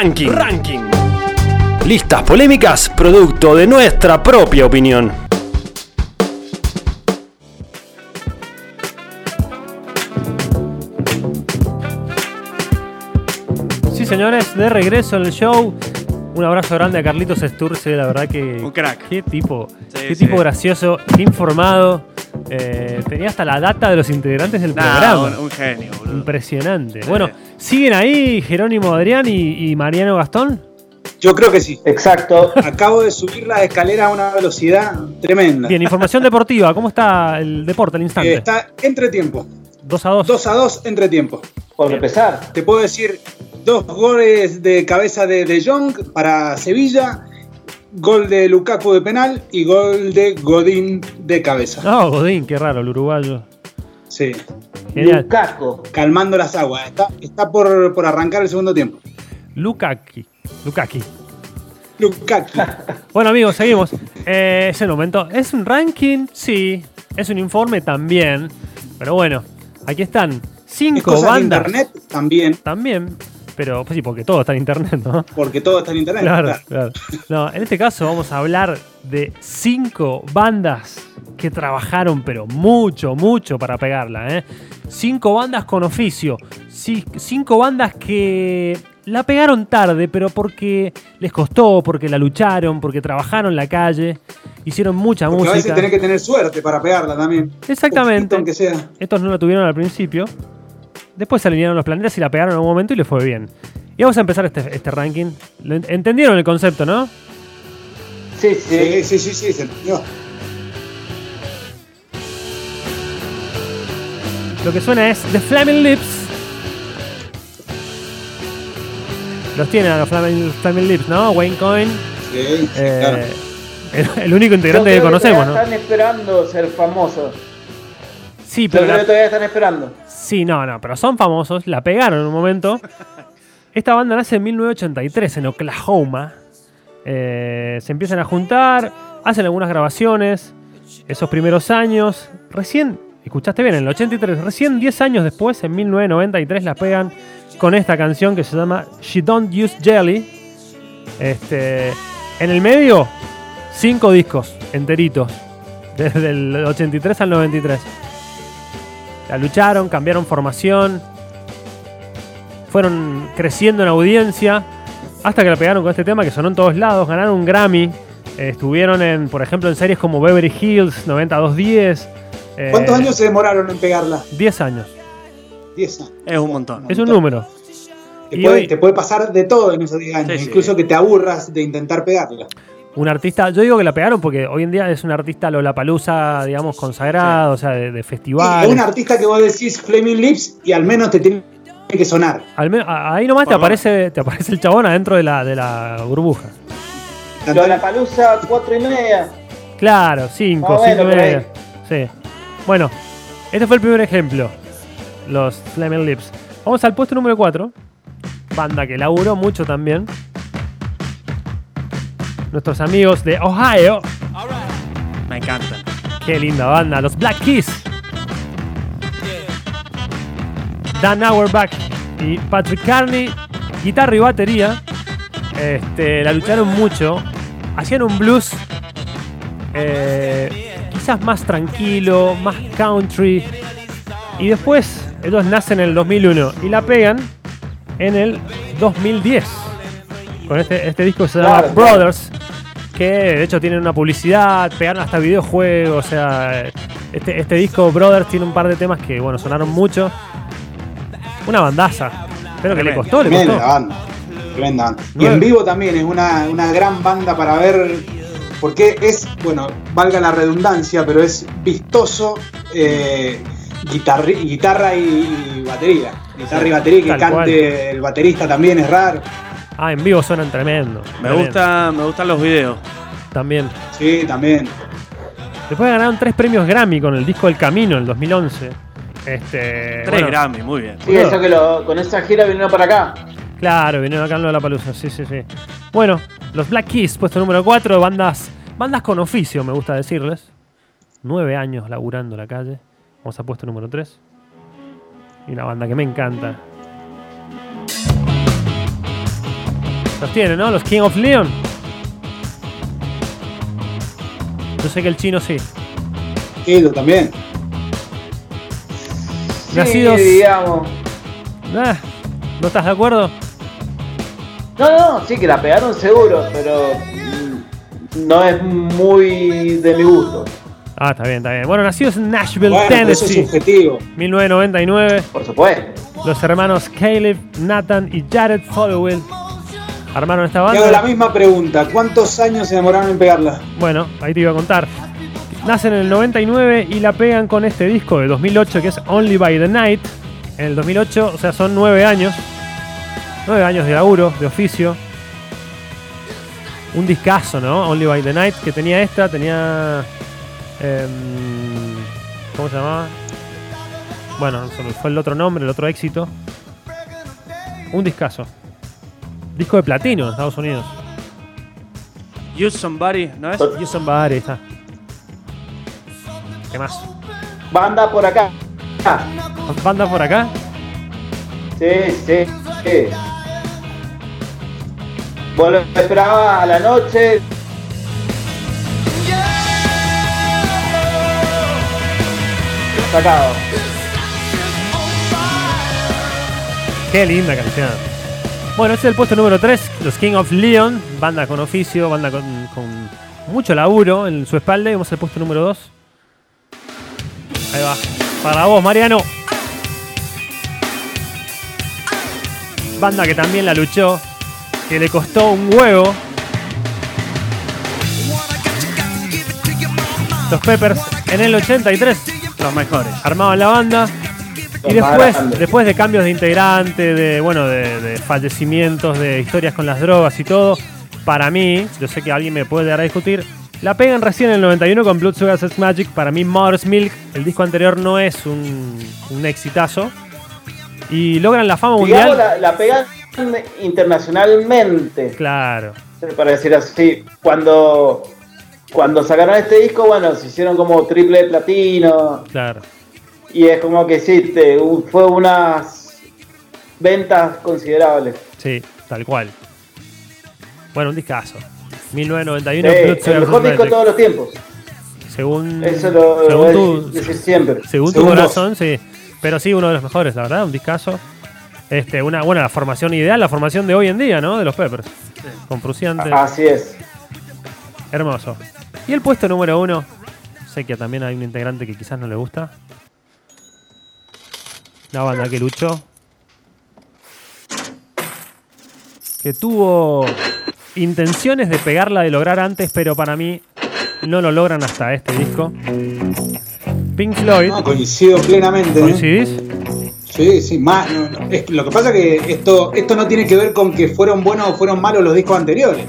Ranking. Ranking. Listas polémicas, producto de nuestra propia opinión. Sí, señores, de regreso en el show. Un abrazo grande a Carlitos Sturce, la verdad que. Un crack. Qué tipo, Sí, qué sí. tipo gracioso, qué informado. Eh, tenía hasta la data de los integrantes del Nah, programa. un, un genio, boludo. Impresionante. Bueno, ¿siguen ahí Jerónimo Adrián y, y Mariano Gastón? Yo creo que sí. Exacto. Acabo de subir las escaleras a una velocidad tremenda. Bien, información deportiva. ¿Cómo está el deporte al Eh, instante? está entre tiempo. 2 a 2. 2 a 2 entre tiempo. Por empezar. Te puedo decir dos goles de cabeza de De Jong para Sevilla, gol de Lukaku de penal y gol de Godín de cabeza. No, Godín, qué raro, el uruguayo. Sí, Genial. Lukaku. calmando las aguas. Está, está por, por arrancar el segundo tiempo. Lukaki. Lukaki. Lukaku. Bueno, amigos, seguimos. Eh, es el momento. ¿Es un ranking? Sí. ¿Es un informe? También. Pero bueno, aquí están Es cinco de bandas. internet también, También. Pero, pues sí, porque todo está en internet, ¿no? porque todo está en internet. Claro, claro. claro. No, en este caso vamos a hablar de cinco bandas que trabajaron, pero mucho, mucho para pegarla. ¿eh? Cinco bandas con oficio. Cinco bandas que la pegaron tarde, pero porque les costó, porque la lucharon, porque trabajaron en la calle, hicieron mucha Porque a veces música. tenés que tener suerte para pegarla también. Exactamente. Poquito, aunque sea. Estos no la tuvieron al principio. Después se alinearon los planetas y la pegaron en algún momento y les fue bien. Y vamos a empezar este, este ranking. ¿Entendieron el concepto, no? Sí, sí. Sí, sí, sí, sí, se entendió. Lo que suena es The Flaming Lips. Los tienen a los Flaming, Flaming Lips, ¿no? Wayne Coyne. Sí, sí, eh, claro. el, el único Yo integrante creo que conocemos, ¿no? Están esperando ser famosos. Sí, Yo pero creo la- que todavía están esperando. Sí, no, no, pero son famosos. La pegaron en un momento. Esta banda nace en 1983 en Oklahoma. Eh, se empiezan a juntar, hacen algunas grabaciones. Esos primeros años, recién, escuchaste bien, en el 83, recién 10 años después, en 1993, la pegan con esta canción que se llama She Don't Use Jelly. Este, en el medio, cinco discos enteritos, desde el 83 al 93. La lucharon, cambiaron formación, fueron creciendo en audiencia, hasta que la pegaron con este tema que sonó en todos lados, ganaron un Grammy, eh, estuvieron en, por ejemplo, en series como Beverly Hills 90210. eh, ¿Cuántos años se demoraron en pegarla? 10 años. 10 años. Es un montón. Es un número. Te puede, hoy- te puede pasar de todo en esos 10 años, Sí, sí. incluso que te aburras de intentar pegarla. Un artista, yo digo que la pegaron porque hoy en día es un artista Lollapalooza, digamos, consagrado, o sea, de, festival. es un artista que vos decís Flaming Lips y al menos te tiene que sonar. Al menos- a- ahí nomás te Por aparece, te aparece el chabón adentro de la, de la burbuja. Lo de la palusa, cuatro y media. Claro, 5, Más o 5 menos, y media. Sí. Bueno, este fue el primer ejemplo. Los Flaming Lips. Vamos al puesto número 4. Banda que laburó mucho también. Nuestros amigos de Ohio. Me encanta. Qué linda banda. Los Black Keys. Dan Auerbach y Patrick Carney. Guitarra y batería. Este, la lucharon mucho. Hacían un blues. eh, quizás más tranquilo, más country. Y después ellos nacen en el 2001 y la pegan en el 2010. Con este, este disco que se llama Claro, Brothers. Que de hecho tienen una publicidad, pegaron hasta videojuegos. O sea, este, este disco Brothers tiene un par de temas que, bueno, sonaron mucho. Una bandaza. Pero que le costó, le Tremenda costó. banda. Tremenda banda. Y en vivo también es una, una gran banda para ver. Porque es, bueno, valga la redundancia, pero es vistoso eh, guitarri- guitarra y, y batería. Guitarra y batería, que Tal cante cual. el baterista también es raro. Ah, en vivo suenan tremendo. Me tremendo. gusta, me gustan los videos. También. Sí, también. Después ganaron tres premios Grammy con el disco El Camino en el 2011. Este, Tres bueno, Grammy, muy bien. Sí, eso que lo, con esa gira vinieron para acá. Claro, vinieron acá en la palusa, sí, sí, sí. Bueno, los Black Keys, puesto número 4, bandas, bandas con oficio, me gusta decirles. Nueve años laburando la calle. Vamos a puesto número 3. Y una banda que me encanta. Los tiene, ¿no? Los King of Leon. Yo sé que el chino sí. Edu también. Nacidos. Sí, digamos. Ah, ¿No estás de acuerdo? No, no, sí que la pegaron seguro, pero no es muy de mi gusto, Ah, está bien, está bien. Bueno, nacidos en Nashville, Bueno, pero eso es Tennessee, subjetivo. 1999. por supuesto. Los hermanos Caleb, Nathan y Jared Followill armaron esta Te hago la banda. misma pregunta. ¿Cuántos años se demoraron en pegarla? Bueno, ahí te iba a contar. Nacen en el 99 y la pegan con este disco de 2008 que es Only by the Night. En el 2008, o sea, son nueve años. Nueve años de laburo, de oficio. Un discazo, ¿no? Only by the Night, que tenía esta, tenía... em, ¿Cómo se llamaba? Bueno, fue el otro nombre, el otro éxito. Un discazo. Disco de platino en Estados Unidos. Use Somebody, ¿no es? You Somebody, ahí está. ¿Qué más? Banda por acá. Ah, ¿Banda por acá? Sí, sí, sí. Lo esperaba a la noche. Sacado. Qué linda canción. Bueno, este es el puesto número 3, los King of Leon, banda con oficio, banda con, mucho laburo en su espalda. Y vamos al puesto número 2. Ahí va. Para vos, Mariano. Banda que también la luchó, que le costó un huevo. Los Peppers en el 83 Los mejores. armaban la banda. Y después, después de cambios de integrante, de bueno, de, de fallecimientos, de historias con las drogas y todo, para mí, yo sé que alguien me puede dar a discutir, la pegan recién en el 91 con Blood Sugar Sex Magic. Para mí, Mother's Milk, el disco anterior, no es un, un exitazo. Y logran la fama mundial. la, la pegan internacionalmente. Claro, Para decir así. Cuando, cuando sacaron este disco, bueno, se hicieron como triple de platino. claro. Y es como que sí, te- fue unas ventas considerables. Sí, tal cual. Bueno, un discazo. 1991, Sí, Blood el mejor disco de todos los tiempos. Según, Eso lo, lo según tu, decir siempre. Según tu vos. corazón, sí. Pero sí, uno de los mejores, la verdad, un discazo. Este, una, bueno, la formación ideal, la formación de hoy en día, ¿no? De los Peppers. Con Fruciante. Así es. Hermoso. Y el puesto número uno. Sé que también hay un integrante que quizás no le gusta. La banda que luchó. Que tuvo intenciones de pegarla, de lograr antes, pero para mí no lo logran hasta este disco. Pink Floyd. No, coincido plenamente. ¿eh? ¿Coincidís? Sí, sí, más. no, no. Es que lo que pasa que esto, esto no tiene que ver con que fueron buenos o fueron malos los discos anteriores.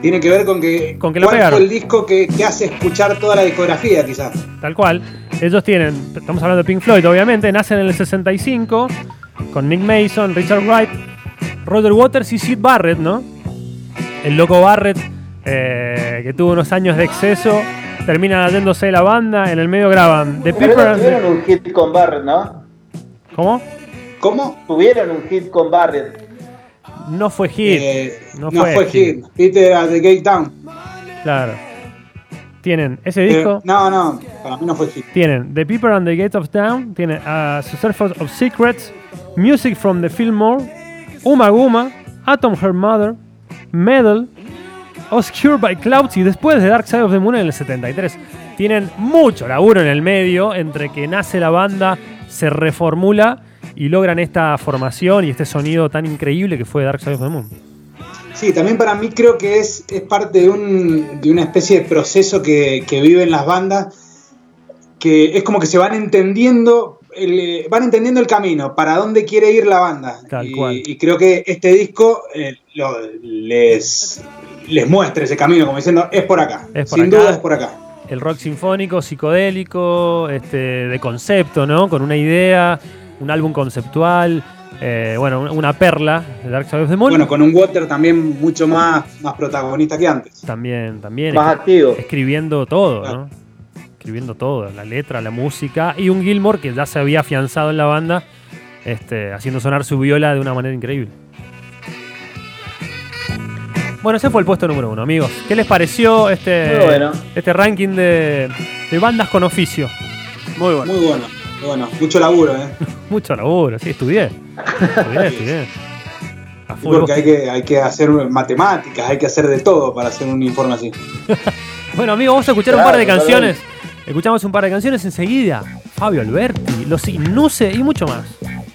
Tiene que ver con que, Con que la cuál fue el disco que, que hace escuchar toda la discografía, quizás. Tal cual. Ellos tienen, estamos hablando de Pink Floyd, obviamente, nacen en el 65 con Nick Mason, Richard Wright, Roger Waters y Sid Barrett, ¿no? El loco Barrett, eh, que tuvo unos años de exceso, termina yéndose de la banda, en el medio graban The tuvieron the- un hit con Barrett, ¿no? ¿Cómo? ¿Cómo? Tuvieron un hit con Barrett. No fue hit. Eh, no no, fue fue, hit. hit. Peter at the Gate Town. Claro. Tienen ese Eh, disco. no, no, para mí no fue hit. Tienen The People and the Gates of Town, tienen uh, Surface of Secrets, Music from the Fillmore, Uma Guma, Atom Her Mother, Medal, Obscure by Clouds y después de Dark Side of the Moon en el 73. Tienen mucho laburo en el medio entre que nace la banda, se reformula y logran esta formación y este sonido tan increíble que fue Dark Side of the Moon. Sí, también para mí creo que es, es parte de, un, de una especie de proceso que, que viven las bandas, que es como que se van entendiendo, el, eh, van entendiendo el camino, para dónde quiere ir la banda. Tal y, cual. y creo que este disco eh, lo- les, les muestra ese camino, como diciendo, es por acá. Es por Sin acá. duda es por acá. el rock sinfónico, psicodélico, este, de concepto, ¿no? Con una idea, un álbum conceptual, eh, bueno, una- perla de Dark Side of the Moon. Bueno, con un Water también mucho más, más protagonista que antes. también, también Más activo. escribiendo todo, Claro. ¿no? Escribiendo todo, la letra, la música y un Gilmore que ya se había afianzado en la banda, este, haciendo sonar su viola de una manera increíble. Bueno, ese fue el puesto número uno, amigos. ¿Qué les pareció este, Muy bueno. este ranking de, de bandas con oficio? Muy bueno. Muy bueno, bueno. Mucho laburo, ¿eh? Mucho laburo, sí, estudié. Estudié, estudié. A full. Porque hay que, hay que hacer matemáticas, hay que hacer de todo para hacer un informe así. Bueno, amigos, vamos a escuchar un par de claro. canciones. Escuchamos un par de canciones enseguida. Fabio Alberti, Los Inuse y mucho más.